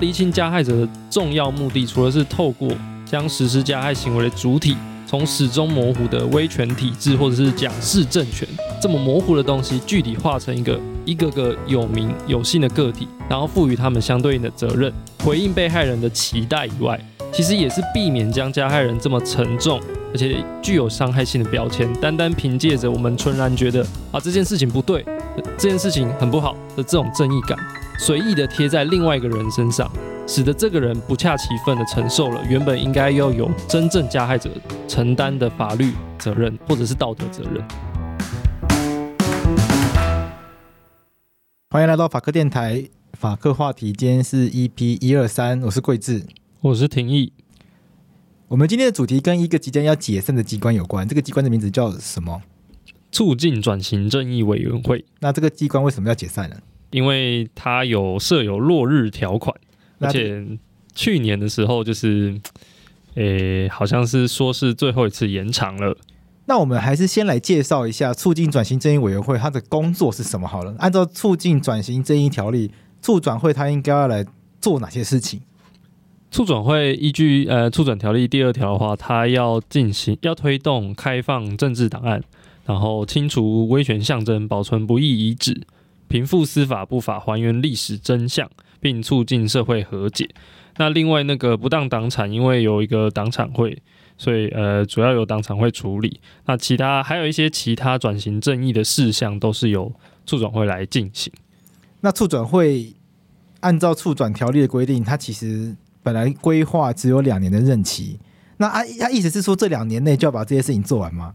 厘清加害者的重要目的，除了是透过将实施加害行为的主体从始终模糊的威权体制或者是假释政权这么模糊的东西，具体化成一个一个个有名有姓的个体，然后赋予他们相对应的责任，回应被害人的期待以外，其实也是避免将加害人这么沉重而且具有伤害性的标签，单单凭借着我们纯然觉得啊这件事情不对，这件事情很不好的这种正义感。随意的贴在另外一个人身上，使得这个人不恰其分的承受了原本应该要由真正加害者承担的法律责任或者是道德责任。欢迎来到法科电台，法客话题，今天是 EP 一二三，我是桂智，我是廷义。我们今天的主题跟一个即将要解散的机关有关，这个机关的名字叫什么？促进转型正义委员会。那这个机关为什么要解散呢？因为它有设有落日条款，而且去年的时候就是，诶、欸，好像是说是最后一次延长了。那我们还是先来介绍一下促进转型正义委员会它的工作是什么好了。按照促进转型正义条例，促转会它应该要来做哪些事情？促转会依据呃促转条例第二条的话，它要进行要推动开放政治档案，然后清除威权象征，保存不易遗址。平复司法不法，还原历史真相，并促进社会和解。那另外那个不当党产，因为有一个党产会，所以呃主要由党产会处理。那其他还有一些其他转型正义的事项，都是由促转会来进行。那促转会按照促转条例的规定，它其实本来规划只有两年的任期。那啊，他意思是说这两年内就要把这些事情做完吗？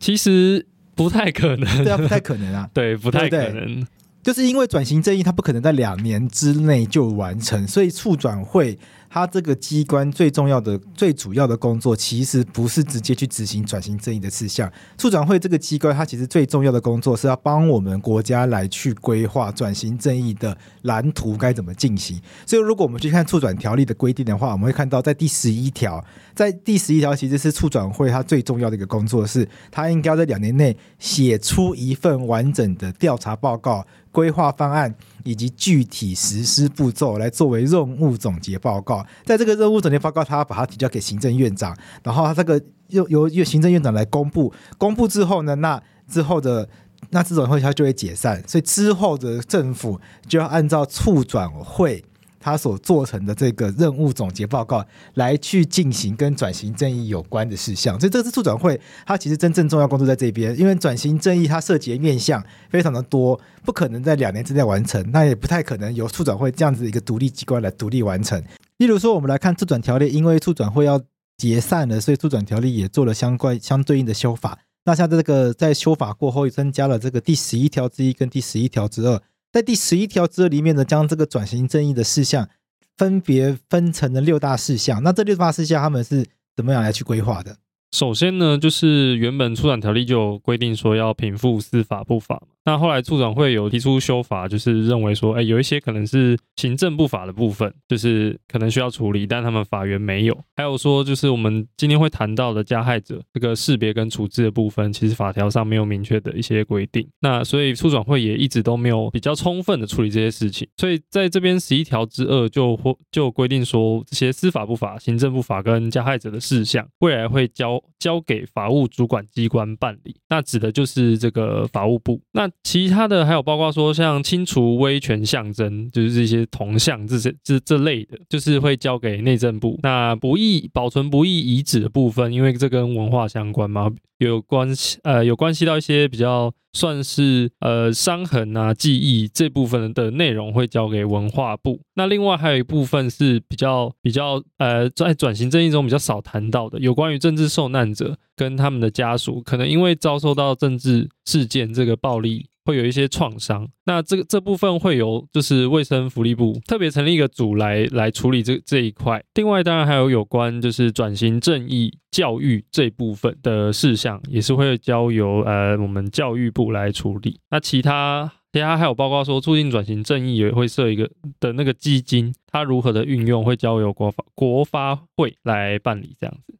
其实不太可能，对啊，不太可能啊，对，不太可能。就是因为转型正义，它不可能在两年之内就完成，所以促转会。它这个机关最重要的、最主要的工作，其实不是直接去执行转型正义的事项。促转会这个机关，它其实最重要的工作是要帮我们国家来去规划转型正义的蓝图该怎么进行。所以，如果我们去看促转条例的规定的话，我们会看到在第十一条，在第十一条其实是促转会它最重要的一个工作是，它应该要在两年内写出一份完整的调查报告、规划方案。以及具体实施步骤来作为任务总结报告，在这个任务总结报告，他要把它提交给行政院长，然后他这个由由由行政院长来公布，公布之后呢，那之后的那这种会他就会解散，所以之后的政府就要按照促转会。他所做成的这个任务总结报告，来去进行跟转型正义有关的事项，所以这次促转会，它其实真正重要工作在这边，因为转型正义它涉及的面向非常的多，不可能在两年之内完成，那也不太可能由促转会这样子一个独立机关来独立完成。例如说，我们来看促转条例，因为促转会要解散了，所以促转条例也做了相关相对应的修法。那像这个在修法过后，增加了这个第十一条之一跟第十一条之二。在第十一条之里面呢，将这个转型正义的事项分别分成了六大事项。那这六大事项他们是怎么样来去规划的？首先呢，就是原本促转条例就规定说要平复司法不法嘛。那后来促转会有提出修法，就是认为说，哎，有一些可能是行政不法的部分，就是可能需要处理，但他们法源没有。还有说，就是我们今天会谈到的加害者这个识别跟处置的部分，其实法条上没有明确的一些规定。那所以促转会也一直都没有比较充分的处理这些事情。所以在这边十一条之二就或就规定说，这些司法不法、行政不法跟加害者的事项，未来会交交给法务主管机关办理。那指的就是这个法务部。那其他的还有包括说，像清除威权象征，就是这些铜像这些这这类的，就是会交给内政部。那不易保存不易遗址的部分，因为这跟文化相关嘛。有关系，呃，有关系到一些比较算是呃伤痕啊、记忆这部分的内容会交给文化部。那另外还有一部分是比较比较呃在转型正义中比较少谈到的，有关于政治受难者跟他们的家属，可能因为遭受到政治事件这个暴力。会有一些创伤，那这个这部分会由就是卫生福利部特别成立一个组来来处理这这一块。另外，当然还有有关就是转型正义教育这部分的事项，也是会交由呃我们教育部来处理。那其他其他还有包括说促进转型正义也会设一个的那个基金，它如何的运用会交由国发国发会来办理这样子。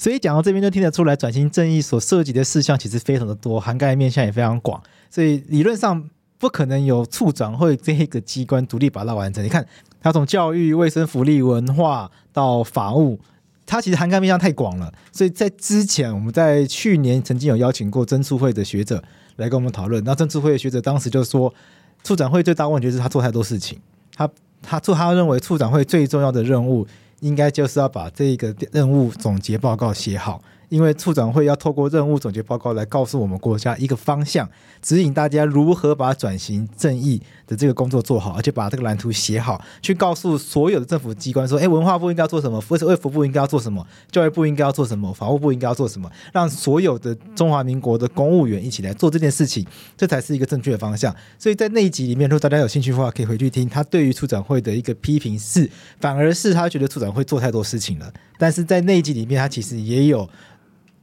所以讲到这边就听得出来，转型正义所涉及的事项其实非常的多，涵盖面向也非常广。所以理论上不可能有促转会这个机关独立把它完成。你看，它从教育、卫生福利、文化到法务，它其实涵盖面向太广了。所以在之前，我们在去年曾经有邀请过曾促会的学者来跟我们讨论。那曾促会的学者当时就说，促转会最大问题就是他做太多事情。他他做他认为促转会最重要的任务。应该就是要把这个任务总结报告写好。因为促转会要透过任务总结报告来告诉我们国家一个方向，指引大家如何把转型正义的这个工作做好，而且把这个蓝图写好，去告诉所有的政府机关说：哎，文化部应该要做什么，卫福部应该要做什么，教育部应该要做什么，法务部应该要做什么，让所有的中华民国的公务员一起来做这件事情，这才是一个正确的方向。所以在那一集里面，如果大家有兴趣的话，可以回去听他对于促转会的一个批评是，反而是他觉得促转会做太多事情了。但是在那一集里面，他其实也有。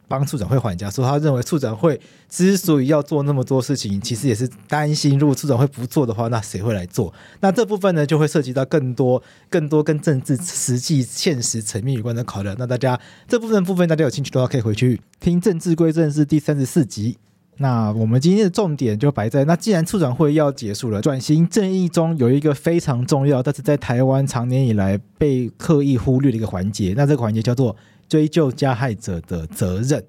帮促转会还价，说他认为促转会之所以要做那么多事情，其实也是担心，如果促转会不做的话，那谁会来做？那这部分呢，就会涉及到更多、更多跟政治实际、现实层面有关的考量。那大家这部分部分，大家有兴趣的话，可以回去听《政治归政事》第三十四集。那我们今天的重点就摆在，那既然促转会要结束了，转型正义中有一个非常重要，但是在台湾长年以来被刻意忽略的一个环节，那这个环节叫做。追究加害者的责任，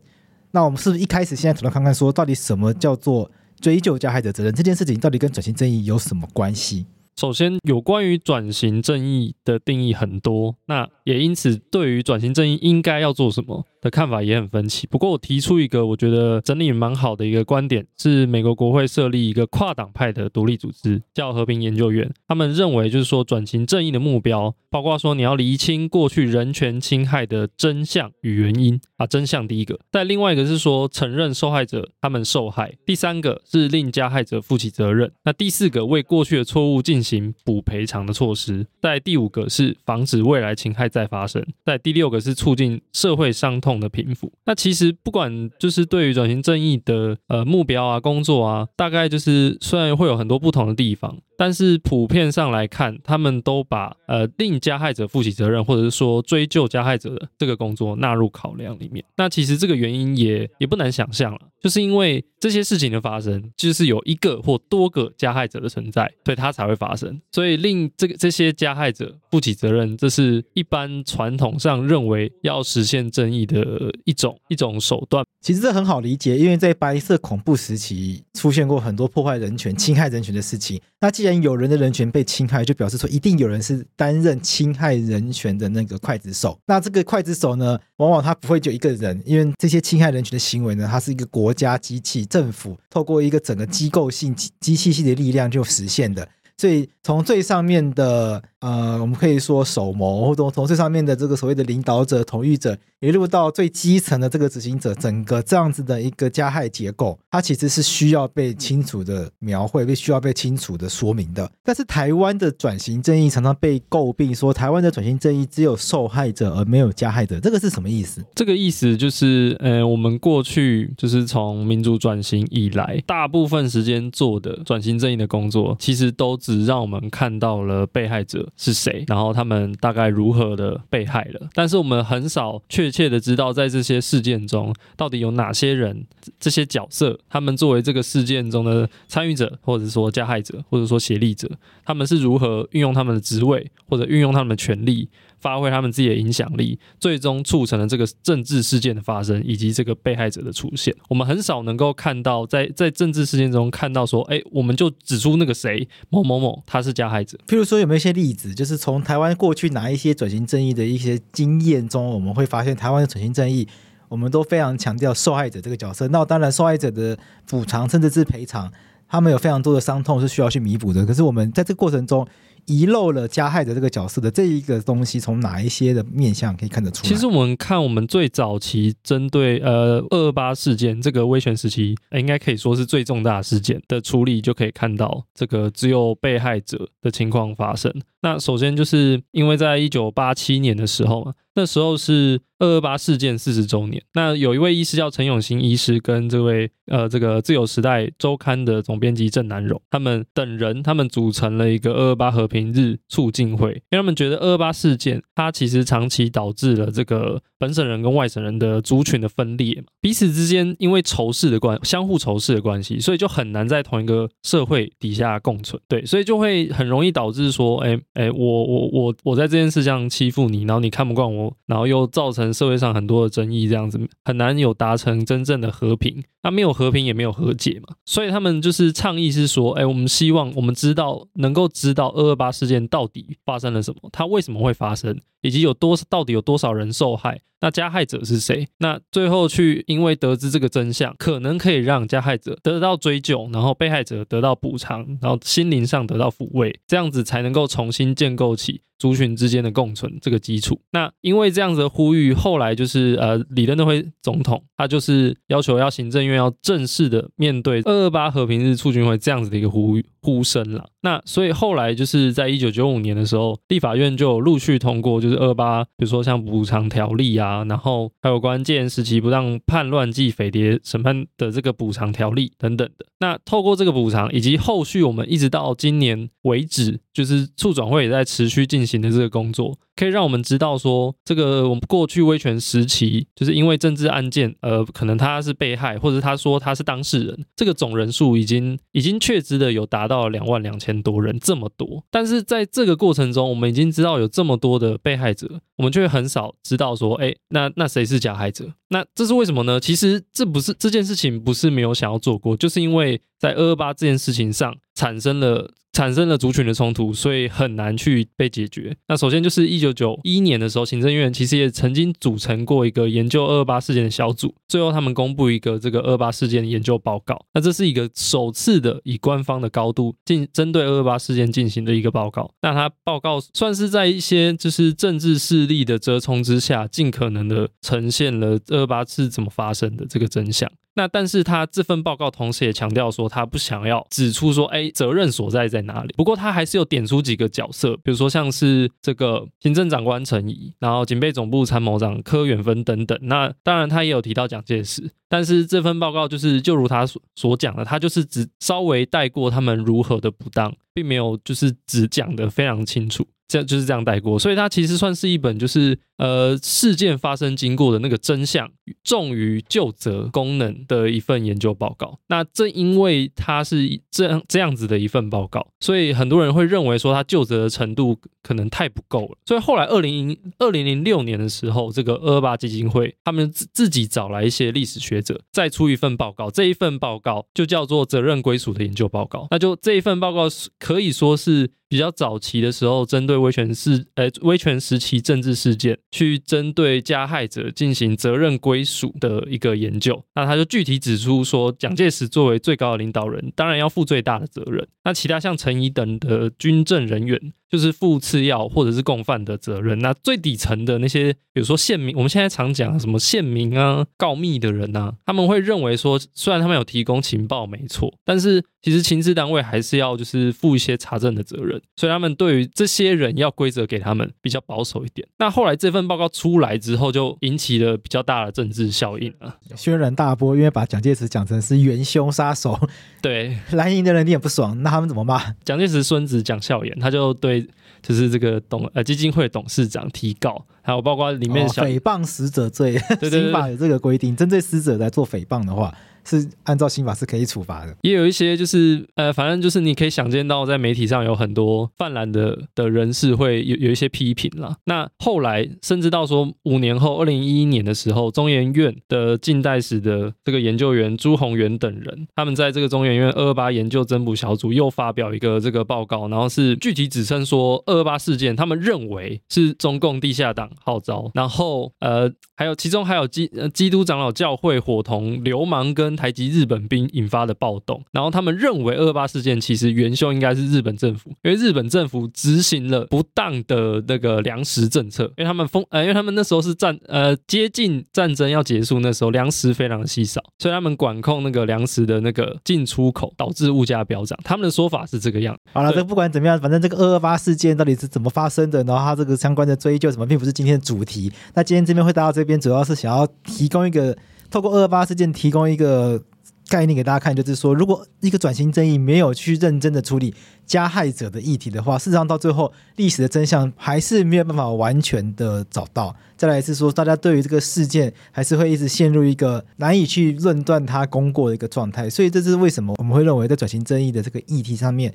那我们是不是一开始现在主要看看说，到底什么叫做追究加害者责任？这件事情到底跟转型正义有什么关系？首先，有关于转型正义的定义很多，那也因此对于转型正义应该要做什么？的看法也很分歧。不过我提出一个我觉得整理蛮好的一个观点，是美国国会设立一个跨党派的独立组织，叫和平研究院。他们认为就是说转型正义的目标，包括说你要厘清过去人权侵害的真相与原因啊，真相第一个。再另外一个是说承认受害者他们受害，第三个是令加害者负起责任，那第四个为过去的错误进行行补赔偿的措施。在第五个是防止未来侵害再发生。在第六个是促进社会伤痛。的平复，那其实不管就是对于转型正义的呃目标啊、工作啊，大概就是虽然会有很多不同的地方。但是普遍上来看，他们都把呃令加害者负起责任，或者是说追究加害者的这个工作纳入考量里面。那其实这个原因也也不难想象了，就是因为这些事情的发生，就是有一个或多个加害者的存在，所以它才会发生。所以令这个这些加害者负起责任，这是一般传统上认为要实现正义的一种一种手段。其实这很好理解，因为在白色恐怖时期出现过很多破坏人权、侵害人权的事情。那既然有人的人权被侵害，就表示说一定有人是担任侵害人权的那个刽子手。那这个刽子手呢，往往他不会就一个人，因为这些侵害人权的行为呢，它是一个国家机器、政府透过一个整个机构性、机器性的力量就实现的。所以从最上面的呃，我们可以说首谋或者从最上面的这个所谓的领导者、统御者，一路到最基层的这个执行者，整个这样子的一个加害结构，它其实是需要被清楚的描绘，被需要被清楚的说明的。但是台湾的转型正义常常被诟病，说台湾的转型正义只有受害者而没有加害者，这个是什么意思？这个意思就是，呃，我们过去就是从民主转型以来，大部分时间做的转型正义的工作，其实都只让我们看到了被害者是谁，然后他们大概如何的被害了。但是我们很少确切的知道，在这些事件中到底有哪些人，这些角色，他们作为这个事件中的参与者，或者说加害者，或者说协力者，他们是如何运用他们的职位或者运用他们的权利。发挥他们自己的影响力，最终促成了这个政治事件的发生，以及这个被害者的出现。我们很少能够看到在，在政治事件中看到说，哎，我们就指出那个谁某某某他是加害者。譬如说，有没有一些例子，就是从台湾过去哪一些转型正义的一些经验中，我们会发现台湾的转型正义，我们都非常强调受害者这个角色。那当然，受害者的补偿甚至是赔偿，他们有非常多的伤痛是需要去弥补的。可是我们在这个过程中，遗漏了加害的这个角色的这一个东西，从哪一些的面向可以看得出？其实我们看我们最早期针对呃二二八事件这个威权时期，应该可以说是最重大事件的处理，就可以看到这个只有被害者的情况发生。那首先就是因为在一九八七年的时候嘛，那时候是二二八事件四十周年。那有一位医师叫陈永新医师，跟这位呃这个自由时代周刊的总编辑郑南榕，他们等人，他们组成了一个二二八和平明日促进会，因为他们觉得二八事件它其实长期导致了这个本省人跟外省人的族群的分裂嘛，彼此之间因为仇视的关相互仇视的关系，所以就很难在同一个社会底下共存。对，所以就会很容易导致说，哎。哎，我我我我在这件事上欺负你，然后你看不惯我，然后又造成社会上很多的争议，这样子很难有达成真正的和平。那没有和平也没有和解嘛，所以他们就是倡议是说，哎，我们希望我们知道能够知道二二八事件到底发生了什么，它为什么会发生，以及有多到底有多少人受害。那加害者是谁？那最后去因为得知这个真相，可能可以让加害者得到追究，然后被害者得到补偿，然后心灵上得到抚慰，这样子才能够重新建构起族群之间的共存这个基础。那因为这样子的呼吁，后来就是呃，李登辉总统他就是要求要行政院要正式的面对二二八和平日促进会这样子的一个呼吁。呼声了，那所以后来就是在一九九五年的时候，立法院就陆续通过，就是二八，比如说像补偿条例啊，然后还有关键时期不让叛乱暨匪谍审判的这个补偿条例等等的。那透过这个补偿，以及后续我们一直到今年为止，就是促转会也在持续进行的这个工作。可以让我们知道说，这个我们过去威权时期，就是因为政治案件，呃，可能他是被害，或者他说他是当事人，这个总人数已经已经确知的有达到两万两千多人，这么多。但是在这个过程中，我们已经知道有这么多的被害者，我们却很少知道说，哎，那那谁是假害者？那这是为什么呢？其实这不是这件事情不是没有想要做过，就是因为在二二八这件事情上产生了。产生了族群的冲突，所以很难去被解决。那首先就是一九九一年的时候，行政院其实也曾经组成过一个研究二二八事件的小组，最后他们公布一个这个二二八事件的研究报告。那这是一个首次的以官方的高度进针对二二八事件进行的一个报告。那他报告算是在一些就是政治势力的折冲之下，尽可能的呈现了二八是怎么发生的这个真相。那但是他这份报告同时也强调说，他不想要指出说，哎，责任所在在哪里。不过他还是有点出几个角色，比如说像是这个行政长官陈仪，然后警备总部参谋长柯远芬等等。那当然他也有提到蒋介石，但是这份报告就是就如他所所讲的，他就是只稍微带过他们如何的不当，并没有就是只讲得非常清楚。这样就是这样带过，所以它其实算是一本就是呃事件发生经过的那个真相重于就责功能的一份研究报告。那正因为它是这样这样子的一份报告，所以很多人会认为说它就责的程度可能太不够了。所以后来二零二零零六年的时候，这个二八基金会他们自自己找来一些历史学者，再出一份报告。这一份报告就叫做责任归属的研究报告。那就这一份报告可以说是。比较早期的时候，针对威权事，呃，威权时期政治事件，去针对加害者进行责任归属的一个研究。那他就具体指出说，蒋介石作为最高的领导人，当然要负最大的责任。那其他像陈仪等的军政人员，就是负次要或者是共犯的责任。那最底层的那些，比如说县民，我们现在常讲什么县民啊、告密的人啊，他们会认为说，虽然他们有提供情报没错，但是其实情治单位还是要就是负一些查证的责任，所以他们对于这些人要规则给他们比较保守一点。那后来这份报告出来之后，就引起了比较大的政治效应啊，轩然大波，因为把蒋介石讲成是元凶杀手，对蓝营的人你也不爽，那他们怎么骂？蒋介石孙子蒋孝严，他就对就是这个董呃基金会董事长提告，还有包括里面诽谤死者罪，对对对，刑法有这个规定，针对死者来做诽谤的话。是按照刑法是可以处罚的，也有一些就是呃，反正就是你可以想见到，在媒体上有很多泛滥的的人士会有有一些批评啦。那后来甚至到说五年后，二零一一年的时候，中研院的近代史的这个研究员朱宏元等人，他们在这个中研院二二八研究侦补小组又发表一个这个报告，然后是具体指称说二二八事件，他们认为是中共地下党号召，然后呃，还有其中还有基呃基督长老教会伙同流氓跟台籍日本兵引发的暴动，然后他们认为二二八事件其实元凶应该是日本政府，因为日本政府执行了不当的那个粮食政策，因为他们封呃，因为他们那时候是战呃接近战争要结束，那时候粮食非常的稀少，所以他们管控那个粮食的那个进出口，导致物价飙涨。他们的说法是这个样。好了，这不管怎么样，反正这个二二八事件到底是怎么发生的，然后它这个相关的追究什么，并不是今天的主题。那今天这边会带到这边，主要是想要提供一个。透过二二八事件提供一个概念给大家看，就是说，如果一个转型正义没有去认真的处理加害者的议题的话，事实上到最后历史的真相还是没有办法完全的找到。再来是说，大家对于这个事件还是会一直陷入一个难以去论断它功过的一个状态。所以这是为什么我们会认为在转型正义的这个议题上面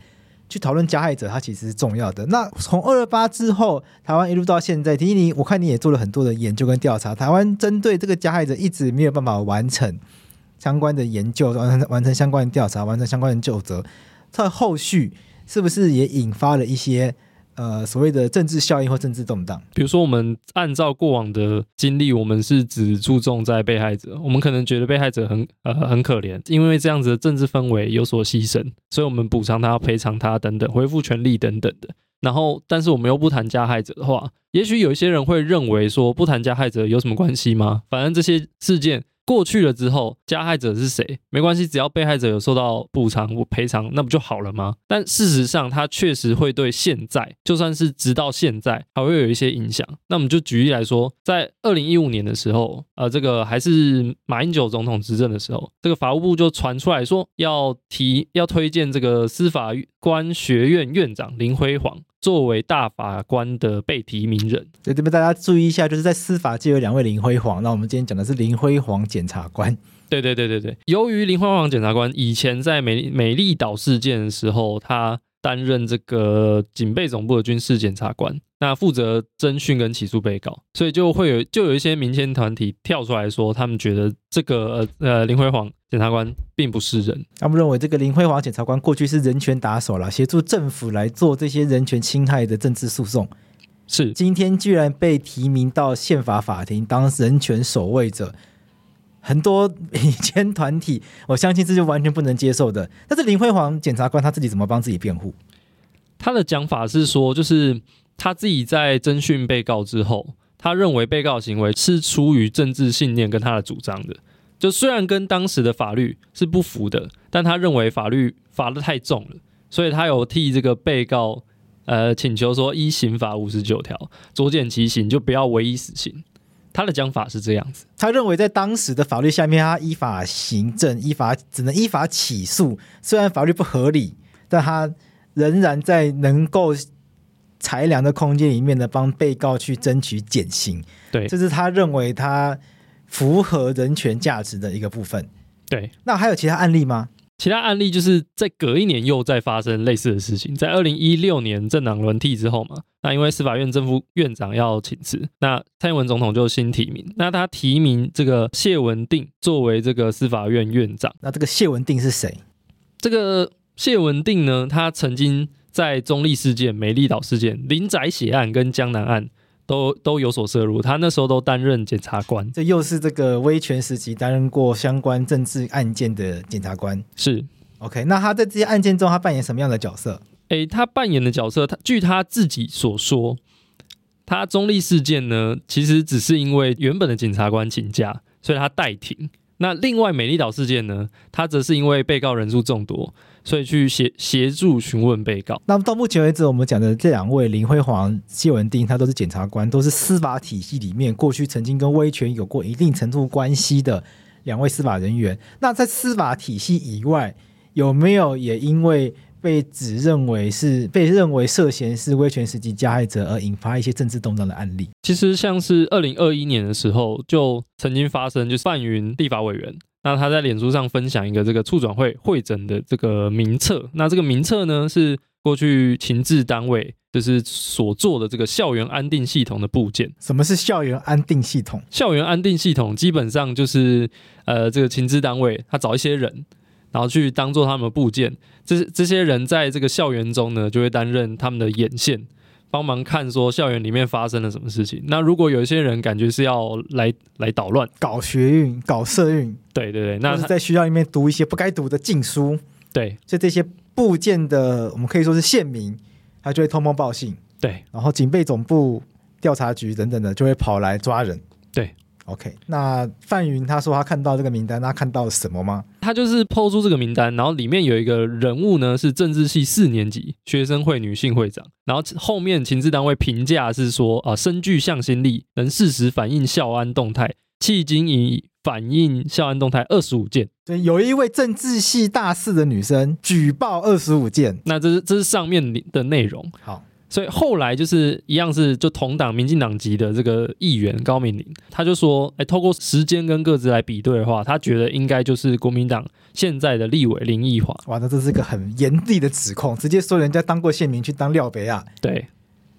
去讨论加害者，它其实是重要的。那从二二八之后，台湾一路到现在，提你，我看你也做了很多的研究跟调查。台湾针对这个加害者一直没有办法完成相关的研究，完成完成相关的调查，完成相关的救责。在后续是不是也引发了一些？呃，所谓的政治效应或政治动荡，比如说，我们按照过往的经历，我们是只注重在被害者，我们可能觉得被害者很呃很可怜，因为这样子的政治氛围有所牺牲，所以我们补偿他、赔偿他等等，恢复权利等等的。然后，但是我们又不谈加害者的话，也许有一些人会认为说，不谈加害者有什么关系吗？反正这些事件。过去了之后，加害者是谁？没关系，只要被害者有受到补偿或赔偿，那不就好了吗？但事实上，它确实会对现在，就算是直到现在，还会有一些影响。那我们就举例来说，在二零一五年的时候，呃，这个还是马英九总统执政的时候，这个法务部就传出来说要提要推荐这个司法官学院院长林辉煌。作为大法官的被提名人，所以这边大家注意一下，就是在司法界有两位林辉煌。那我们今天讲的是林辉煌检察官。对对对对对，由于林辉煌检察官以前在美美丽岛事件的时候，他担任这个警备总部的军事检察官。那负责侦讯跟起诉被告，所以就会有就有一些民间团体跳出来说，他们觉得这个呃呃林辉煌检察官并不是人，他们认为这个林辉煌检察官过去是人权打手了，协助政府来做这些人权侵害的政治诉讼，是今天居然被提名到宪法法庭当人权守卫者，很多民间团体我相信这是完全不能接受的。但是林辉煌检察官他自己怎么帮自己辩护？他的讲法是说，就是。他自己在侦讯被告之后，他认为被告行为是出于政治信念跟他的主张的。就虽然跟当时的法律是不符的，但他认为法律罚得太重了，所以他有替这个被告呃请求说，依刑法五十九条酌减其刑，就不要唯一死刑。他的讲法是这样子，他认为在当时的法律下面，他依法行政，依法只能依法起诉，虽然法律不合理，但他仍然在能够。裁量的空间里面呢，帮被告去争取减刑，对，这是他认为他符合人权价值的一个部分。对，那还有其他案例吗？其他案例就是在隔一年又再发生类似的事情，在二零一六年政党轮替之后嘛，那因为司法院正副院长要请辞，那蔡英文总统就新提名，那他提名这个谢文定作为这个司法院院长。那这个谢文定是谁？这个谢文定呢，他曾经。在中立事件、美丽岛事件、林宅血案跟江南案都都有所涉入，他那时候都担任检察官。这又是这个威权时期担任过相关政治案件的检察官。是 OK，那他在这些案件中，他扮演什么样的角色？诶，他扮演的角色，他据他自己所说，他中立事件呢，其实只是因为原本的检察官请假，所以他代庭。那另外美丽岛事件呢，他则是因为被告人数众多，所以去协协助询问被告。那么到目前为止，我们讲的这两位林辉煌、谢文定，他都是检察官，都是司法体系里面过去曾经跟威权有过一定程度关系的两位司法人员。那在司法体系以外，有没有也因为被指认为是被认为涉嫌是威权时期加害者而引发一些政治动荡的案例？其实像是二零二一年的时候，就曾经发生，就是范云立法委员，那他在脸书上分享一个这个促转会会诊的这个名册，那这个名册呢是过去情治单位就是所做的这个校园安定系统的部件。什么是校园安定系统？校园安定系统基本上就是呃这个情治单位他找一些人。然后去当做他们的部件，这这些人在这个校园中呢，就会担任他们的眼线，帮忙看说校园里面发生了什么事情。那如果有一些人感觉是要来来捣乱、搞学运、搞社运，对对对，那是在学校里面读一些不该读的禁书，对，所以这些部件的我们可以说是线民，他就会通风报信，对，然后警备总部、调查局等等的就会跑来抓人，对。OK，那范云他说他看到这个名单，他看到了什么吗？他就是 PO 出这个名单，然后里面有一个人物呢，是政治系四年级学生会女性会长，然后后面情治单位评价是说啊，身具向心力，能适时反映校安动态，迄今已反映校安动态二十五件。对，有一位政治系大四的女生举报二十五件，那这是这是上面的内容。好。所以后来就是一样是就同党民进党籍的这个议员高明玲，他就说，哎，透过时间跟个资来比对的话，他觉得应该就是国民党现在的立委林奕华。哇，那这是一个很严厉的指控，直接说人家当过县民去当廖北亚。对，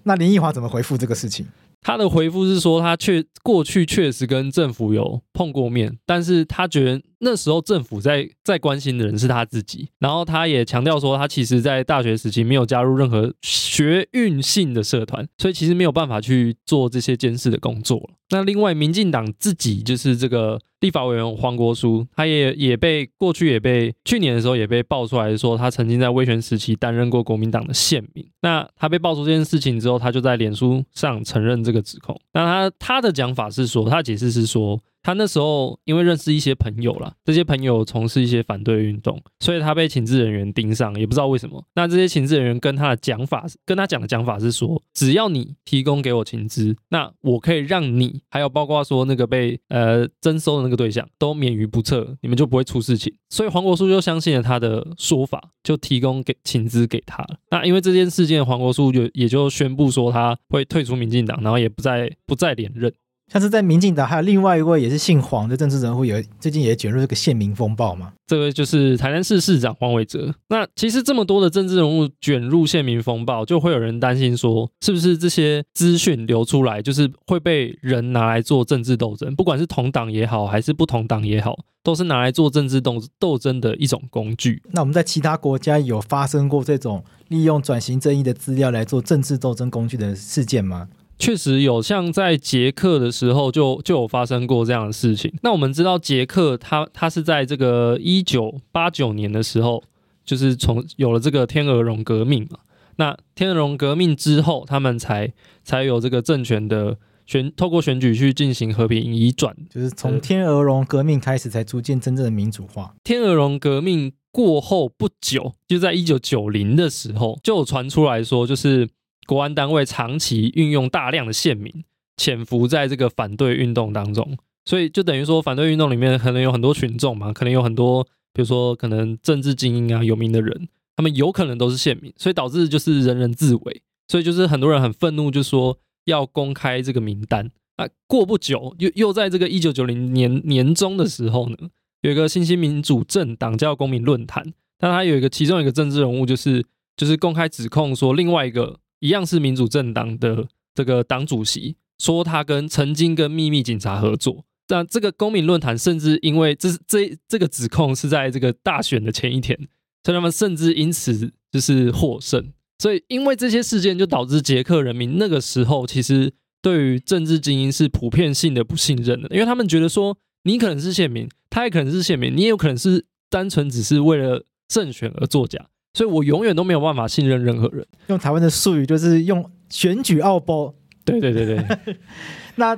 那林奕华怎么回复这个事情？他的回复是说，他确过去确实跟政府有碰过面，但是他觉得那时候政府在在关心的人是他自己。然后他也强调说，他其实在大学时期没有加入任何学运性的社团，所以其实没有办法去做这些监视的工作。那另外，民进党自己就是这个立法委员黄国书，他也也被过去也被去年的时候也被爆出来说，他曾经在威权时期担任过国民党的县民。那他被爆出这件事情之后，他就在脸书上承认这个指控。那他他的讲法是说，他解释是说。他那时候因为认识一些朋友啦，这些朋友从事一些反对运动，所以他被情治人员盯上，也不知道为什么。那这些情治人员跟他的讲法，跟他讲的讲法是说，只要你提供给我情资，那我可以让你，还有包括说那个被呃征收的那个对象都免于不测，你们就不会出事情。所以黄国书就相信了他的说法，就提供给情资给他了。那因为这件事件，黄国书就也就宣布说他会退出民进党，然后也不再不再连任。像是在民进党，还有另外一位也是姓黄的政治人物，有最近也卷入这个县民风暴嘛？这位就是台南市市长黄伟哲。那其实这么多的政治人物卷入县民风暴，就会有人担心说，是不是这些资讯流出来，就是会被人拿来做政治斗争？不管是同党也好，还是不同党也好，都是拿来做政治斗斗争的一种工具。那我们在其他国家有发生过这种利用转型正义的资料来做政治斗争工具的事件吗？确实有，像在捷克的时候就就有发生过这样的事情。那我们知道捷克，它它是在这个一九八九年的时候，就是从有了这个天鹅绒革命嘛。那天鹅绒革命之后，他们才才有这个政权的选，透过选举去进行和平移转，就是从天鹅绒革命开始，才逐渐真正的民主化。天鹅绒革命过后不久，就在一九九零的时候，就有传出来说，就是。国安单位长期运用大量的县民潜伏在这个反对运动当中，所以就等于说，反对运动里面可能有很多群众嘛，可能有很多，比如说可能政治精英啊、有名的人，他们有可能都是县民，所以导致就是人人自危，所以就是很多人很愤怒，就说要公开这个名单。啊，过不久又又在这个一九九零年年中的时候呢，有一个新兴民主政党叫公民论坛，但他有一个其中一个政治人物就是就是公开指控说另外一个。一样是民主政党的这个党主席说他跟曾经跟秘密警察合作，但这个公民论坛甚至因为这这这个指控是在这个大选的前一天，所以他们甚至因此就是获胜。所以因为这些事件就导致捷克人民那个时候其实对于政治精英是普遍性的不信任的，因为他们觉得说你可能是县民，他也可能是县民，你也有可能是单纯只是为了胜选而作假。所以我永远都没有办法信任任何人。用台湾的术语就是用选举奥包。对对对对。那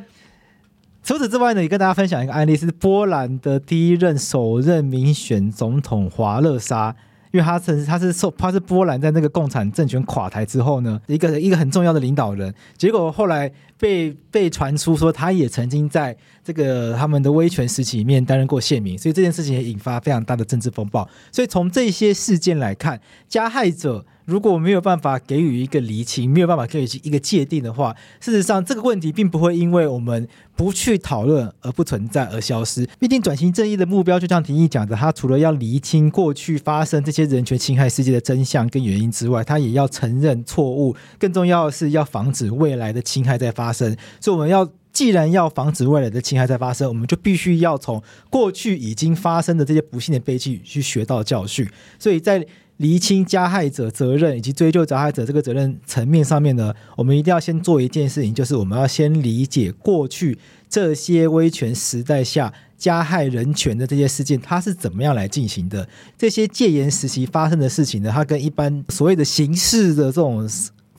除此之外呢，也跟大家分享一个案例，是波兰的第一任首任民选总统华勒沙。因为他曾他是受他是波兰在那个共产政权垮台之后呢，一个一个很重要的领导人，结果后来被被传出说他也曾经在这个他们的威权时期里面担任过县民，所以这件事情也引发非常大的政治风暴。所以从这些事件来看，加害者。如果没有办法给予一个厘清，没有办法给予一个界定的话，事实上这个问题并不会因为我们不去讨论而不存在而消失。毕竟转型正义的目标，就像廷义讲的，他除了要厘清过去发生这些人权侵害事件的真相跟原因之外，他也要承认错误，更重要的是要防止未来的侵害再发生。所以我们要，既然要防止未来的侵害再发生，我们就必须要从过去已经发生的这些不幸的悲剧去学到教训。所以在厘清加害者责任以及追究加害者这个责任层面上面呢，我们一定要先做一件事情，就是我们要先理解过去这些威权时代下加害人权的这些事件，它是怎么样来进行的。这些戒严时期发生的事情呢，它跟一般所谓的刑事的这种。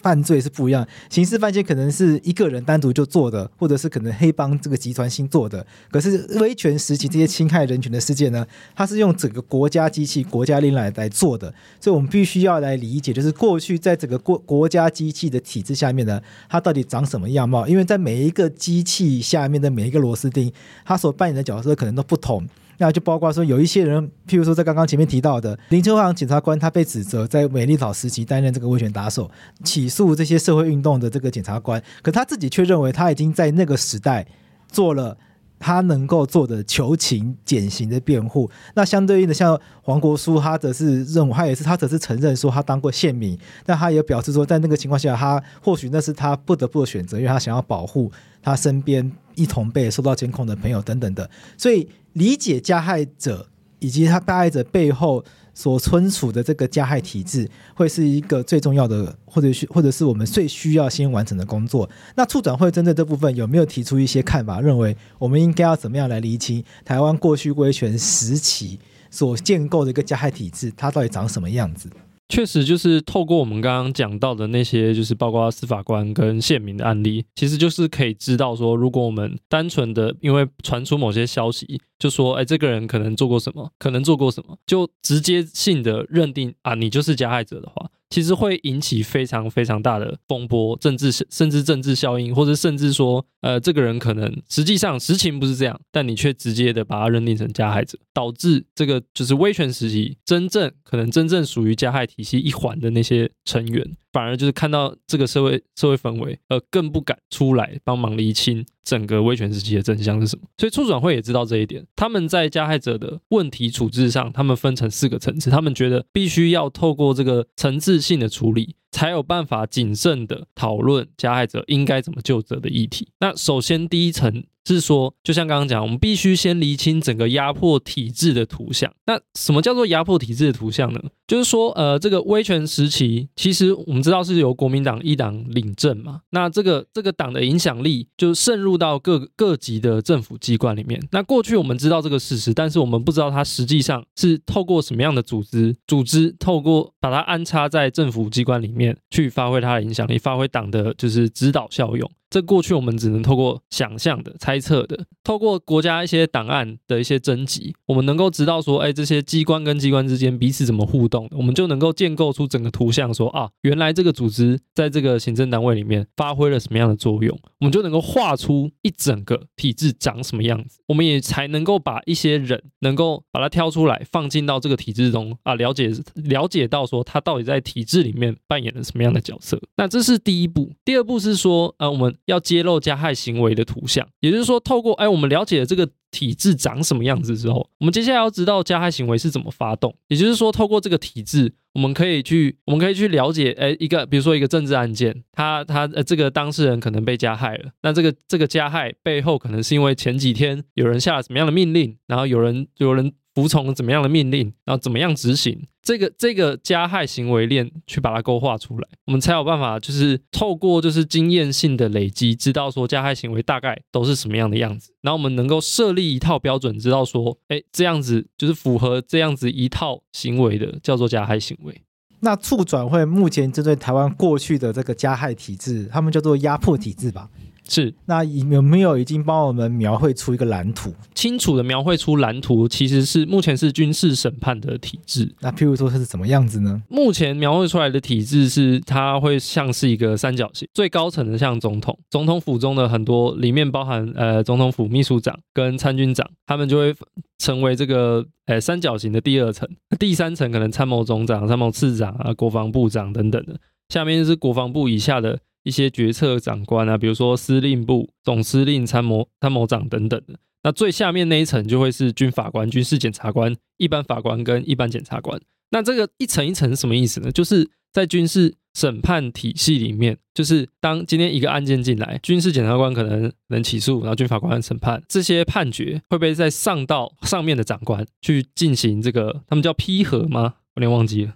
犯罪是不一样，刑事犯罪可能是一个人单独就做的，或者是可能黑帮这个集团性做的。可是威权时期这些侵害人权的事件呢，它是用整个国家机器、国家力来来做的。所以我们必须要来理解，就是过去在整个国国家机器的体制下面呢，它到底长什么样貌？因为在每一个机器下面的每一个螺丝钉，它所扮演的角色可能都不同。那就包括说，有一些人，譬如说，在刚刚前面提到的林秋航检察官，他被指责在美丽岛时期担任这个威权打手，起诉这些社会运动的这个检察官，可他自己却认为他已经在那个时代做了他能够做的求情减刑的辩护。那相对应的，像黄国书，他则是认为他也是他则是承认说他当过县民，但他也表示说，在那个情况下，他或许那是他不得不的选择，因为他想要保护他身边一同被受到监控的朋友等等的，所以。理解加害者以及他被害者背后所存储的这个加害体制，会是一个最重要的，或者是或者是我们最需要先完成的工作。那促转会针对这部分有没有提出一些看法？认为我们应该要怎么样来厘清台湾过去威权时期所建构的一个加害体制，它到底长什么样子？确实，就是透过我们刚刚讲到的那些，就是包括司法官跟县民的案例，其实就是可以知道说，如果我们单纯的因为传出某些消息，就说，哎，这个人可能做过什么，可能做过什么，就直接性的认定啊，你就是加害者的话。其实会引起非常非常大的风波，政治甚至政治效应，或者甚至说，呃，这个人可能实际上实情不是这样，但你却直接的把他认定成加害者，导致这个就是威权时期真正可能真正属于加害体系一环的那些成员。反而就是看到这个社会社会氛围，而更不敢出来帮忙厘清整个威权时期的真相是什么。所以促转会也知道这一点，他们在加害者的问题处置上，他们分成四个层次，他们觉得必须要透过这个层次性的处理，才有办法谨慎的讨论加害者应该怎么究责的议题。那首先第一层。是说，就像刚刚讲，我们必须先厘清整个压迫体制的图像。那什么叫做压迫体制的图像呢？就是说，呃，这个威权时期，其实我们知道是由国民党一党领政嘛。那这个这个党的影响力就渗入到各各级的政府机关里面。那过去我们知道这个事实，但是我们不知道它实际上是透过什么样的组织，组织透过把它安插在政府机关里面面去发挥它的影响力，发挥党的就是指导效用。这过去我们只能透过想象的、猜测的，透过国家一些档案的一些征集，我们能够知道说，哎，这些机关跟机关之间彼此怎么互动，我们就能够建构出整个图像，说啊，原来这个组织在这个行政单位里面发挥了什么样的作用，我们就能够画出一整个体制长什么样子，我们也才能够把一些人能够把它挑出来，放进到这个体制中啊，了解了解到说他到底在体制里面扮演了什么样的角色。那这是第一步，第二步是说，呃，我们。要揭露加害行为的图像，也就是说，透过哎，我们了解了这个体制长什么样子之后，我们接下来要知道加害行为是怎么发动。也就是说，透过这个体制，我们可以去，我们可以去了解，哎，一个比如说一个政治案件，他他呃，这个当事人可能被加害了，那这个这个加害背后可能是因为前几天有人下了什么样的命令，然后有人有人。服从怎么样的命令，然后怎么样执行这个这个加害行为链，去把它勾画出来，我们才有办法，就是透过就是经验性的累积，知道说加害行为大概都是什么样的样子，然后我们能够设立一套标准，知道说，哎，这样子就是符合这样子一套行为的，叫做加害行为。那促转会目前针对台湾过去的这个加害体制，他们叫做压迫体制吧？是。那有没有已经帮我们描绘出一个蓝图？清楚的描绘出蓝图，其实是目前是军事审判的体制。那譬如说它是什么样子呢？目前描绘出来的体制是，它会像是一个三角形，最高层的像总统，总统府中的很多里面包含呃总统府秘书长跟参军长，他们就会成为这个呃三角形的第二层，第三层可能参谋总长、参谋次长啊、国防部长等等的，下面是国防部以下的。一些决策长官啊，比如说司令部总司令、参谋参谋长等等的。那最下面那一层就会是军法官、军事检察官、一般法官跟一般检察官。那这个一层一层是什么意思呢？就是在军事审判体系里面，就是当今天一个案件进来，军事检察官可能能起诉，然后军法官审判，这些判决会被再上到上面的长官去进行这个？他们叫批核吗？我有点忘记了。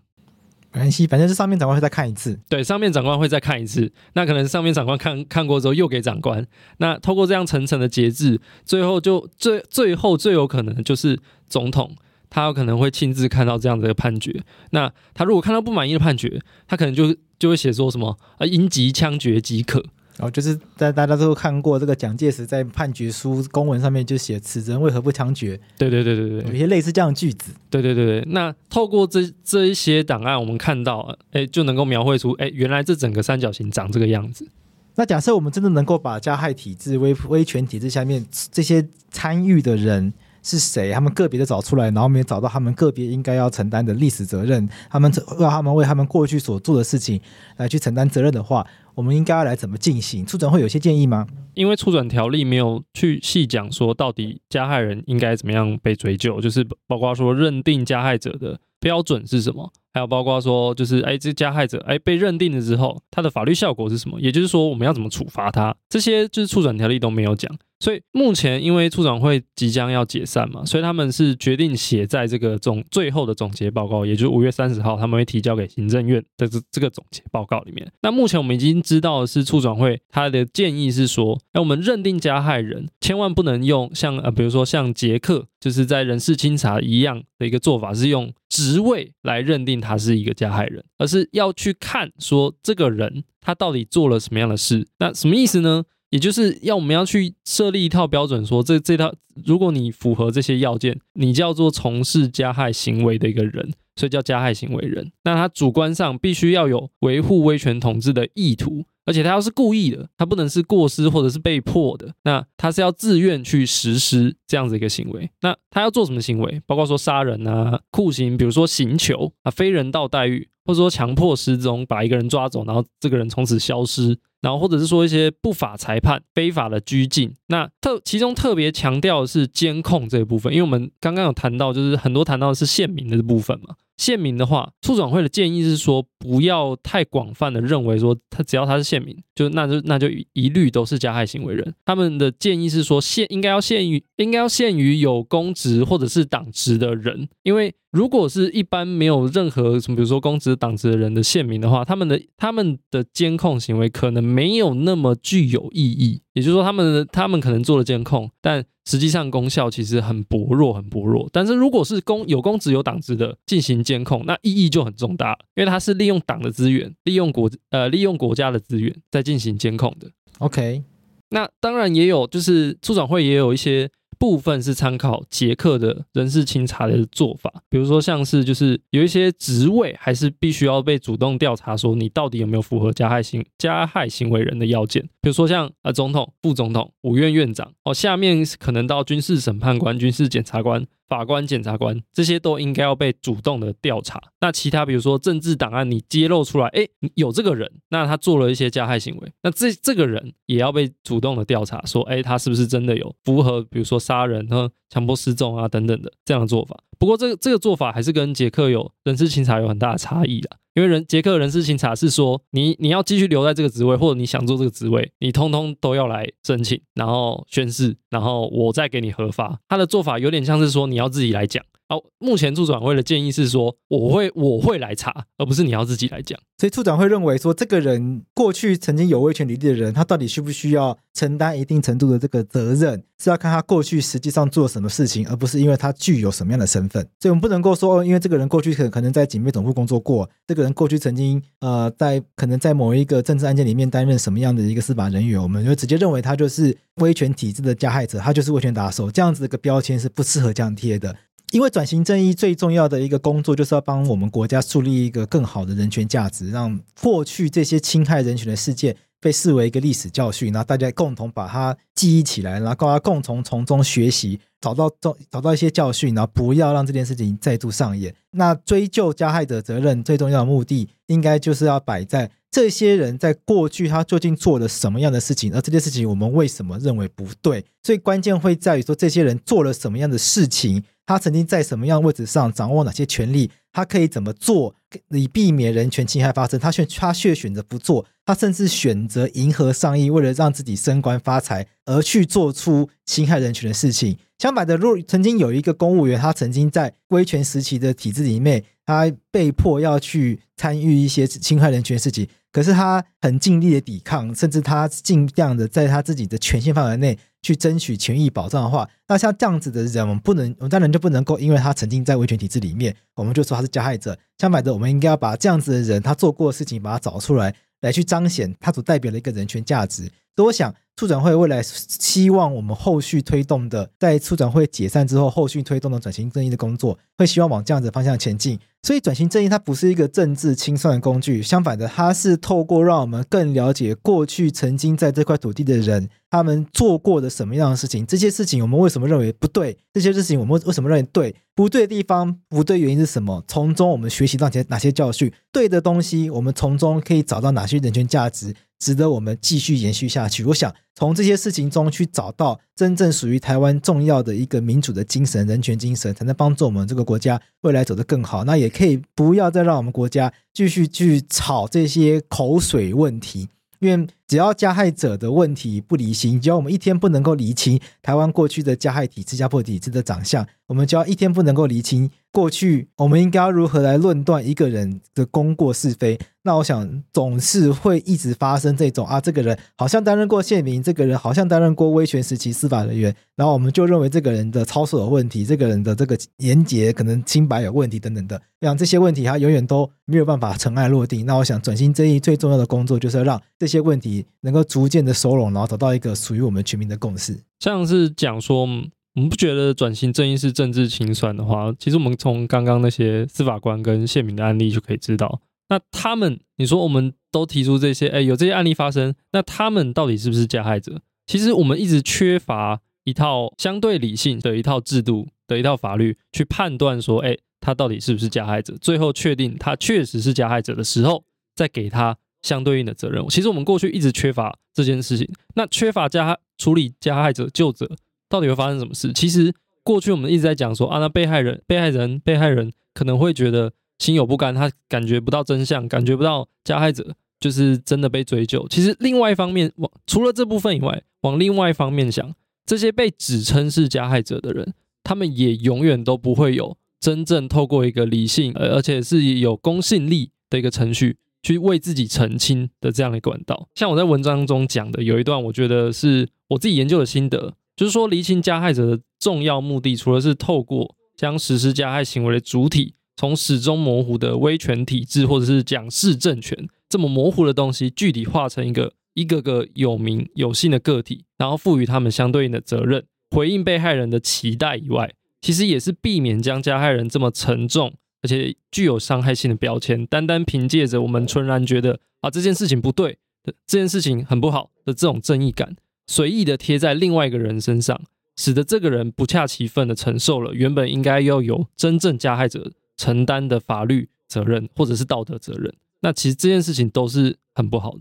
没关系，反正是上面长官会再看一次。对，上面长官会再看一次。那可能上面长官看看过之后，又给长官。那透过这样层层的节制，最后就最最后最有可能就是总统，他有可能会亲自看到这样的判决。那他如果看到不满意的判决，他可能就就会写说什么啊，应即枪决即可。然后、哦、就是在大家都看过这个蒋介石在判决书公文上面就写“此人为何不枪决”？对对对对对，有一些类似这样的句子。对对对对，那透过这这一些档案，我们看到，哎，就能够描绘出，哎，原来这整个三角形长这个样子。那假设我们真的能够把加害体制、威威权体制下面这些参与的人是谁，他们个别的找出来，然后没有找到他们个别应该要承担的历史责任，他们让他们为他们过去所做的事情来去承担责任的话。我们应该要来怎么进行？促转会有些建议吗？因为促转条例没有去细讲说到底加害人应该怎么样被追究，就是包括说认定加害者的标准是什么，还有包括说就是哎，这加害者哎被认定了之后，他的法律效果是什么？也就是说我们要怎么处罚他？这些就是促转条例都没有讲。所以目前因为促转会即将要解散嘛，所以他们是决定写在这个总最后的总结报告，也就是五月三十号他们会提交给行政院的这这个总结报告里面。那目前我们已经知道的是促转会他的建议是说，那我们认定加害人千万不能用像呃比如说像杰克就是在人事清查一样的一个做法，是用职位来认定他是一个加害人，而是要去看说这个人他到底做了什么样的事。那什么意思呢？也就是要我们要去设立一套标准，说这这套，如果你符合这些要件，你叫做从事加害行为的一个人，所以叫加害行为人。那他主观上必须要有维护威权统治的意图，而且他要是故意的，他不能是过失或者是被迫的，那他是要自愿去实施这样子一个行为。那他要做什么行为？包括说杀人啊、酷刑，比如说刑求啊、非人道待遇，或者说强迫失踪，把一个人抓走，然后这个人从此消失。然后或者是说一些不法裁判、非法的拘禁，那特其中特别强调的是监控这一部分，因为我们刚刚有谈到，就是很多谈到的是宪民的这部分嘛。宪民的话，促转会的建议是说，不要太广泛的认为说他只要他是宪民，就那就那就一律都是加害行为人。他们的建议是说，限应该要限于应该要限于有公职或者是党职的人，因为如果是一般没有任何什么，比如说公职、党职的人的县民的话，他们的他们的监控行为可能没有那么具有意义。也就是说，他们他们可能做了监控，但实际上功效其实很薄弱，很薄弱。但是如果是公有公职有党职的进行监控，那意义就很重大，因为它是利用党的资源，利用国呃利用国家的资源在进行监控的。OK，那当然也有，就是促转会也有一些。部分是参考捷克的人事清查的做法，比如说像是就是有一些职位还是必须要被主动调查，说你到底有没有符合加害行加害行为人的要件，比如说像啊总统、副总统、五院院长哦，下面可能到军事审判官、军事检察官。法官、检察官这些都应该要被主动的调查。那其他比如说政治档案，你揭露出来，哎，有这个人，那他做了一些加害行为，那这这个人也要被主动的调查，说，哎，他是不是真的有符合，比如说杀人和强迫失踪啊等等的这样的做法。不过这个这个做法还是跟杰克有人事清查有很大的差异啦。因为人杰克人事清查是说，你你要继续留在这个职位，或者你想做这个职位，你通通都要来申请，然后宣誓，然后我再给你核发。他的做法有点像是说，你要自己来讲好，目前处转会的建议是说，我会我会来查，而不是你要自己来讲。所以处转会认为说，这个人过去曾经有威权履历的人，他到底需不需要承担一定程度的这个责任，是要看他过去实际上做了什么事情，而不是因为他具有什么样的身份。所以我们不能够说，因为这个人过去可可能在警备总部工作过，这个人过去曾经呃在可能在某一个政治案件里面担任什么样的一个司法人员，我们就直接认为他就是威权体制的加害者，他就是威权打手，这样子的一个标签是不适合这样贴的。因为转型正义最重要的一个工作，就是要帮我们国家树立一个更好的人权价值，让过去这些侵害人权的事件被视为一个历史教训，然后大家共同把它记忆起来，然后大家共同从中学习，找到找到一些教训，然后不要让这件事情再度上演。那追究加害者责任最重要的目的，应该就是要摆在这些人在过去他究竟做了什么样的事情，而这件事情我们为什么认为不对？最关键会在于说，这些人做了什么样的事情。他曾经在什么样位置上掌握哪些权利？他可以怎么做以避免人权侵害发生？他选他却选择不做，他甚至选择迎合上意，为了让自己升官发财而去做出侵害人权的事情。相反的，若曾经有一个公务员，他曾经在威权时期的体制里面，他被迫要去参与一些侵害人权的事情，可是他很尽力的抵抗，甚至他尽量的在他自己的权限范围内。去争取权益保障的话，那像这样子的人，我们不能，我们当然就不能够，因为他曾经在威权体制里面，我们就说他是加害者。相反的，我们应该要把这样子的人他做过的事情，把他找出来，来去彰显它所代表的一个人权价值。所以，我想促转会未来希望我们后续推动的，在促转会解散之后，后续推动的转型正义的工作，会希望往这样子的方向前进。所以，转型正义它不是一个政治清算的工具，相反的，它是透过让我们更了解过去曾经在这块土地的人。他们做过的什么样的事情？这些事情我们为什么认为不对？这些事情我们为什么认为对？不对的地方，不对原因是什么？从中我们学习到些哪些教训？对的东西，我们从中可以找到哪些人权价值？值得我们继续延续下去。我想从这些事情中去找到真正属于台湾重要的一个民主的精神、人权精神，才能帮助我们这个国家未来走得更好。那也可以不要再让我们国家继续去吵这些口水问题，因为只要加害者的问题不厘清，只要我们一天不能够厘清台湾过去的加害体制、压迫体制的长相，我们就要一天不能够厘清。过去我们应该要如何来论断一个人的功过是非？那我想总是会一直发生这种啊，这个人好像担任过县民，这个人好像担任过威权时期司法人员，然后我们就认为这个人的操守有问题，这个人的这个廉洁可能清白有问题等等的。让这些问题他永远都没有办法尘埃落定。那我想转型正义最重要的工作就是要让这些问题能够逐渐的收拢，然后找到一个属于我们全民的共识。像是讲说。我们不觉得转型正义是政治清算的话，其实我们从刚刚那些司法官跟县民的案例就可以知道，那他们，你说我们都提出这些，哎，有这些案例发生，那他们到底是不是加害者？其实我们一直缺乏一套相对理性的一套制度的一套法律去判断说，哎，他到底是不是加害者？最后确定他确实是加害者的时候，再给他相对应的责任。其实我们过去一直缺乏这件事情，那缺乏加处理加害者究责。到底会发生什么事？其实过去我们一直在讲说啊，那被害人、被害人、被害人可能会觉得心有不甘，他感觉不到真相，感觉不到加害者就是真的被追究。其实另外一方面，往除了这部分以外，往另外一方面想，这些被指称是加害者的人，他们也永远都不会有真正透过一个理性，而且是有公信力的一个程序去为自己澄清的这样的管道。像我在文章中讲的有一段，我觉得是我自己研究的心得。就是说，厘清加害者的重要目的，除了是透过将实施加害行为的主体从始终模糊的威权体制或者是蒋氏政权这么模糊的东西，具体化成一个一个个有名有姓的个体，然后赋予他们相对应的责任，回应被害人的期待以外，其实也是避免将加害人这么沉重而且具有伤害性的标签，单单凭借着我们纯然觉得啊这件事情不对的，这件事情很不好的这种正义感。随意的贴在另外一个人身上，使得这个人不恰其分的承受了原本应该要由真正加害者承担的法律责任或者是道德责任。那其实这件事情都是很不好的。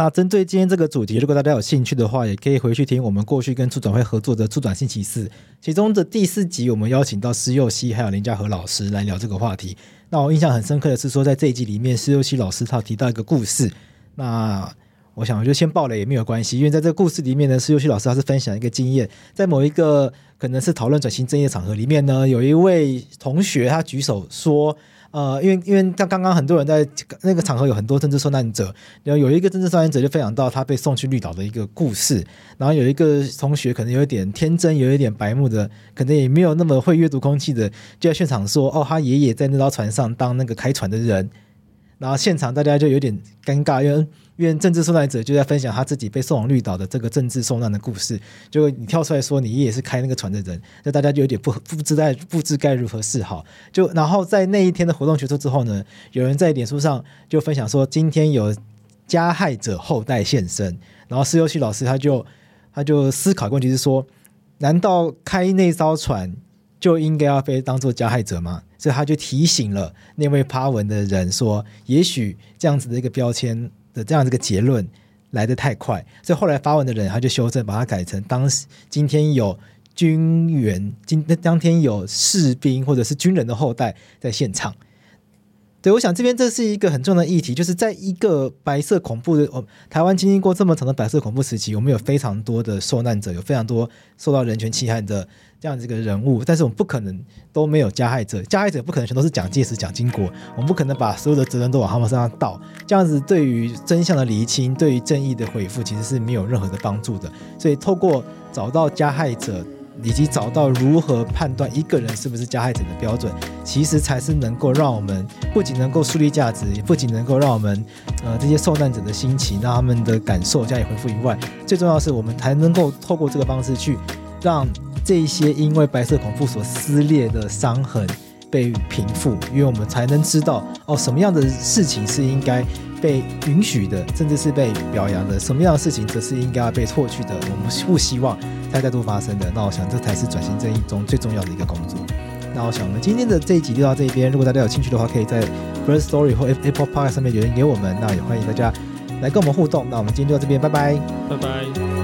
那针对今天这个主题，如果大家有兴趣的话，也可以回去听我们过去跟促转会合作的《促转星期四》，其中的第四集，我们邀请到施佑熙还有林家和老师来聊这个话题。那我印象很深刻的是说，在这一集里面，施佑熙老师他提到一个故事。那我想我就先爆雷也没有关系，因为在这个故事里面呢，是尤旭老师他是分享一个经验，在某一个可能是讨论转型正义的场合里面呢，有一位同学他举手说。呃，因为因为像刚刚很多人在那个场合有很多政治受难者，然后有一个政治受难者就分享到他被送去绿岛的一个故事，然后有一个同学可能有一点天真，有一点白目的，可能也没有那么会阅读空气的，就在现场说，哦，他爷爷在那艘船上当那个开船的人。然后现场大家就有点尴尬，因为因为政治受难者就在分享他自己被送往绿岛的这个政治受难的故事。就你跳出来说你也是开那个船的人，那大家就有点不不知该不知该如何是好。就然后在那一天的活动结束之后呢，有人在脸书上就分享说，今天有加害者后代现身。然后施佑旭老师他就他就思考问题是说，难道开那艘船就应该要被当做加害者吗？所以他就提醒了那位发文的人说：“也许这样子的一个标签的这样子个结论来得太快。”所以后来发文的人他就修正，把它改成：“当时今天有军员，今当天有士兵或者是军人的后代在现场。”对，我想这边这是一个很重要的议题，就是在一个白色恐怖的哦，台湾经历过这么长的白色恐怖时期，我们有非常多的受难者，有非常多受到人权侵害的这样子一个人物，但是我们不可能都没有加害者，加害者不可能全都是蒋介石、蒋经国，我们不可能把所有的责任都往他们身上倒，这样子对于真相的厘清、对于正义的恢复，其实是没有任何的帮助的。所以透过找到加害者。以及找到如何判断一个人是不是加害者的标准，其实才是能够让我们不仅能够树立价值，也不仅能够让我们呃这些受难者的心情、让他们的感受加以恢复以外，最重要是我们才能够透过这个方式去让这一些因为白色恐怖所撕裂的伤痕被平复，因为我们才能知道哦什么样的事情是应该。被允许的，甚至是被表扬的，什么样的事情则是应该要被错去的？我们不希望它再度发生的。那我想，这才是转型正义中最重要的一个工作。那我想，我们今天的这一集就到这边。如果大家有兴趣的话，可以在 Firstory 或 Apple Park 上面留言给我们。那也欢迎大家来跟我们互动。那我们今天就到这边，拜拜，拜拜。